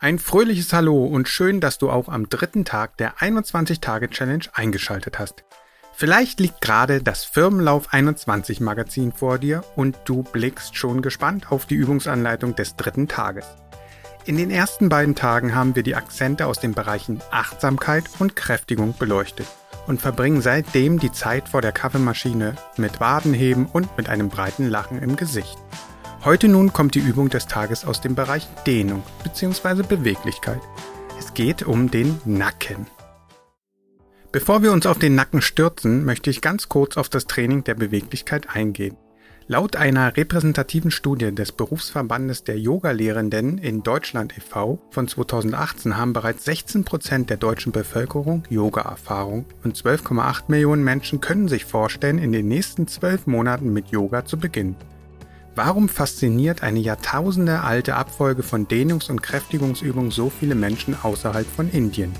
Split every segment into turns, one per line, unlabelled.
Ein fröhliches Hallo und schön, dass du auch am dritten Tag der 21-Tage-Challenge eingeschaltet hast. Vielleicht liegt gerade das Firmenlauf 21 Magazin vor dir und du blickst schon gespannt auf die Übungsanleitung des dritten Tages. In den ersten beiden Tagen haben wir die Akzente aus den Bereichen Achtsamkeit und Kräftigung beleuchtet und verbringen seitdem die Zeit vor der Kaffeemaschine mit Wadenheben und mit einem breiten Lachen im Gesicht. Heute nun kommt die Übung des Tages aus dem Bereich Dehnung bzw. Beweglichkeit. Es geht um den Nacken. Bevor wir uns auf den Nacken stürzen, möchte ich ganz kurz auf das Training der Beweglichkeit eingehen. Laut einer repräsentativen Studie des Berufsverbandes der Yoga-Lehrenden in Deutschland e.V. von 2018 haben bereits 16 Prozent der deutschen Bevölkerung Yoga-Erfahrung und 12,8 Millionen Menschen können sich vorstellen, in den nächsten zwölf Monaten mit Yoga zu beginnen. Warum fasziniert eine jahrtausendealte Abfolge von Dehnungs- und Kräftigungsübungen so viele Menschen außerhalb von Indien?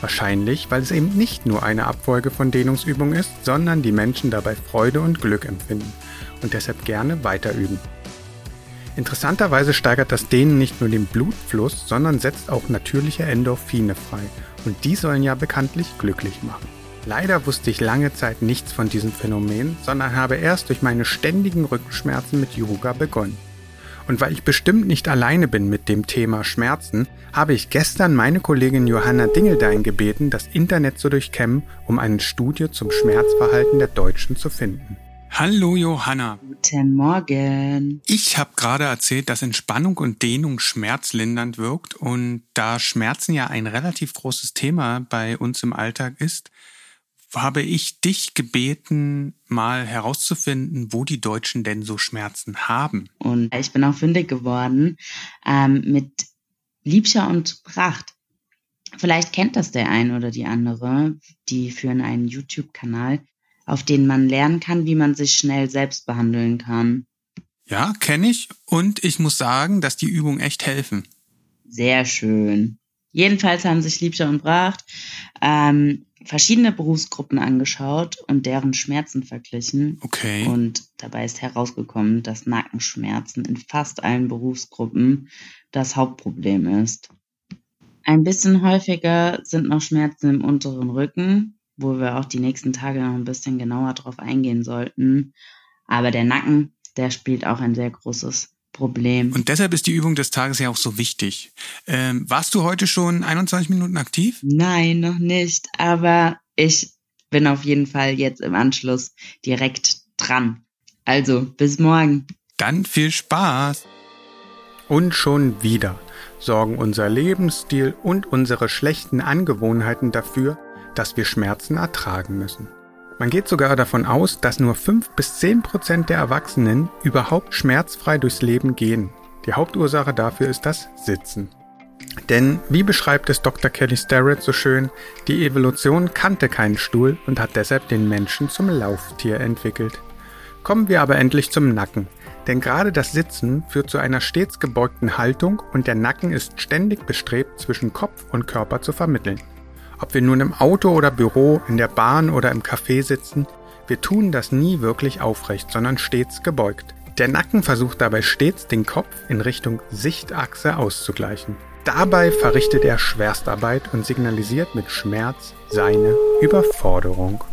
Wahrscheinlich, weil es eben nicht nur eine Abfolge von Dehnungsübungen ist, sondern die Menschen dabei Freude und Glück empfinden und deshalb gerne weiterüben. Interessanterweise steigert das Dehnen nicht nur den Blutfluss, sondern setzt auch natürliche Endorphine frei und die sollen ja bekanntlich glücklich machen. Leider wusste ich lange Zeit nichts von diesem Phänomen, sondern habe erst durch meine ständigen Rückenschmerzen mit Yoga begonnen. Und weil ich bestimmt nicht alleine bin mit dem Thema Schmerzen, habe ich gestern meine Kollegin Johanna Dingeldein gebeten, das Internet zu durchkämmen, um eine Studie zum Schmerzverhalten der Deutschen zu finden.
Hallo Johanna.
Guten Morgen.
Ich habe gerade erzählt, dass Entspannung und Dehnung schmerzlindernd wirkt und da Schmerzen ja ein relativ großes Thema bei uns im Alltag ist, habe ich dich gebeten, mal herauszufinden, wo die Deutschen denn so Schmerzen haben.
Und ich bin auch fündig geworden ähm, mit Liebscher und Pracht. Vielleicht kennt das der ein oder die andere. Die führen einen YouTube-Kanal, auf den man lernen kann, wie man sich schnell selbst behandeln kann.
Ja, kenne ich. Und ich muss sagen, dass die Übungen echt helfen.
Sehr schön. Jedenfalls haben sich Liebscher und Pracht ähm, verschiedene Berufsgruppen angeschaut und deren Schmerzen verglichen.
Okay.
Und dabei ist herausgekommen, dass Nackenschmerzen in fast allen Berufsgruppen das Hauptproblem ist. Ein bisschen häufiger sind noch Schmerzen im unteren Rücken, wo wir auch die nächsten Tage noch ein bisschen genauer drauf eingehen sollten. Aber der Nacken, der spielt auch ein sehr großes Problem.
Und deshalb ist die Übung des Tages ja auch so wichtig. Ähm, warst du heute schon 21 Minuten aktiv?
Nein, noch nicht. Aber ich bin auf jeden Fall jetzt im Anschluss direkt dran. Also, bis morgen.
Dann viel Spaß.
Und schon wieder sorgen unser Lebensstil und unsere schlechten Angewohnheiten dafür, dass wir Schmerzen ertragen müssen. Man geht sogar davon aus, dass nur 5 bis 10 Prozent der Erwachsenen überhaupt schmerzfrei durchs Leben gehen. Die Hauptursache dafür ist das Sitzen. Denn, wie beschreibt es Dr. Kelly Starrett so schön, die Evolution kannte keinen Stuhl und hat deshalb den Menschen zum Lauftier entwickelt. Kommen wir aber endlich zum Nacken. Denn gerade das Sitzen führt zu einer stets gebeugten Haltung und der Nacken ist ständig bestrebt, zwischen Kopf und Körper zu vermitteln. Ob wir nun im Auto oder Büro, in der Bahn oder im Café sitzen, wir tun das nie wirklich aufrecht, sondern stets gebeugt. Der Nacken versucht dabei stets den Kopf in Richtung Sichtachse auszugleichen. Dabei verrichtet er Schwerstarbeit und signalisiert mit Schmerz seine Überforderung.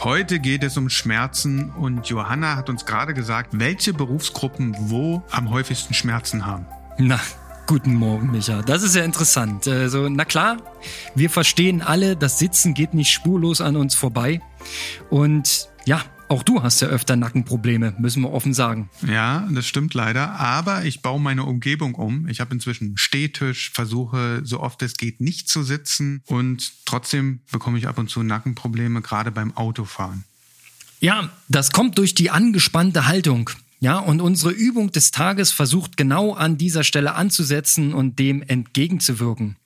Heute geht es um Schmerzen und Johanna hat uns gerade gesagt, welche Berufsgruppen wo am häufigsten Schmerzen haben.
Na, Guten Morgen, Micha. Das ist ja interessant. Also, na klar, wir verstehen alle, das Sitzen geht nicht spurlos an uns vorbei. Und ja, auch du hast ja öfter Nackenprobleme, müssen wir offen sagen.
Ja, das stimmt leider. Aber ich baue meine Umgebung um. Ich habe inzwischen einen Stehtisch, versuche so oft es geht nicht zu sitzen und trotzdem bekomme ich ab und zu Nackenprobleme, gerade beim Autofahren.
Ja, das kommt durch die angespannte Haltung. Ja, und unsere Übung des Tages versucht genau an dieser Stelle anzusetzen und dem entgegenzuwirken.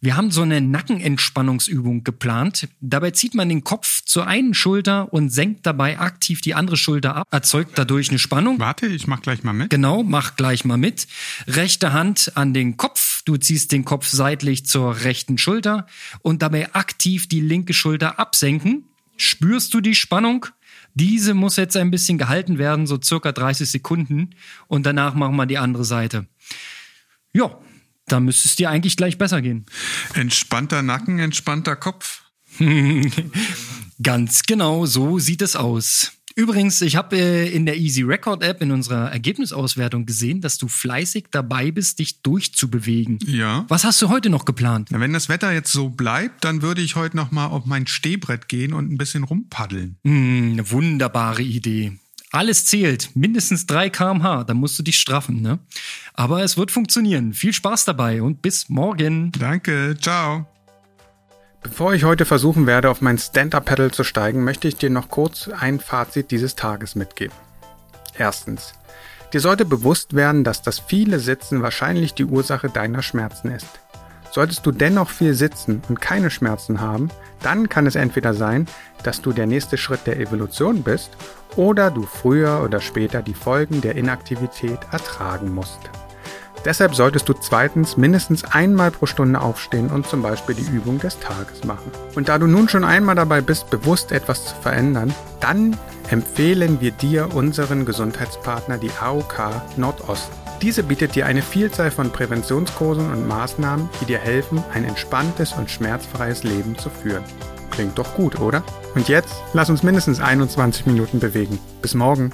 Wir haben so eine Nackenentspannungsübung geplant. Dabei zieht man den Kopf zur einen Schulter und senkt dabei aktiv die andere Schulter ab, erzeugt dadurch eine Spannung.
Warte, ich mach gleich mal mit.
Genau, mach gleich mal mit. Rechte Hand an den Kopf. Du ziehst den Kopf seitlich zur rechten Schulter und dabei aktiv die linke Schulter absenken. Spürst du die Spannung? Diese muss jetzt ein bisschen gehalten werden, so circa 30 Sekunden. Und danach machen wir die andere Seite. Ja, Da müsste es dir eigentlich gleich besser gehen.
Entspannter Nacken, entspannter Kopf.
Ganz genau, so sieht es aus. Übrigens, ich habe äh, in der Easy Record App in unserer Ergebnisauswertung gesehen, dass du fleißig dabei bist, dich durchzubewegen.
Ja.
Was hast du heute noch geplant?
Na, wenn das Wetter jetzt so bleibt, dann würde ich heute noch mal auf mein Stehbrett gehen und ein bisschen rumpaddeln.
Hm, eine wunderbare Idee. Alles zählt, mindestens 3 kmh, da musst du dich straffen, ne? Aber es wird funktionieren. Viel Spaß dabei und bis morgen.
Danke, ciao.
Bevor ich heute versuchen werde, auf mein Stand-Up-Pedal zu steigen, möchte ich dir noch kurz ein Fazit dieses Tages mitgeben. Erstens. Dir sollte bewusst werden, dass das viele Sitzen wahrscheinlich die Ursache deiner Schmerzen ist. Solltest du dennoch viel sitzen und keine Schmerzen haben, dann kann es entweder sein, dass du der nächste Schritt der Evolution bist oder du früher oder später die Folgen der Inaktivität ertragen musst. Deshalb solltest du zweitens mindestens einmal pro Stunde aufstehen und zum Beispiel die Übung des Tages machen. Und da du nun schon einmal dabei bist, bewusst etwas zu verändern, dann empfehlen wir dir unseren Gesundheitspartner, die AOK Nordost. Diese bietet dir eine Vielzahl von Präventionskursen und Maßnahmen, die dir helfen, ein entspanntes und schmerzfreies Leben zu führen. Klingt doch gut, oder? Und jetzt lass uns mindestens 21 Minuten bewegen. Bis morgen.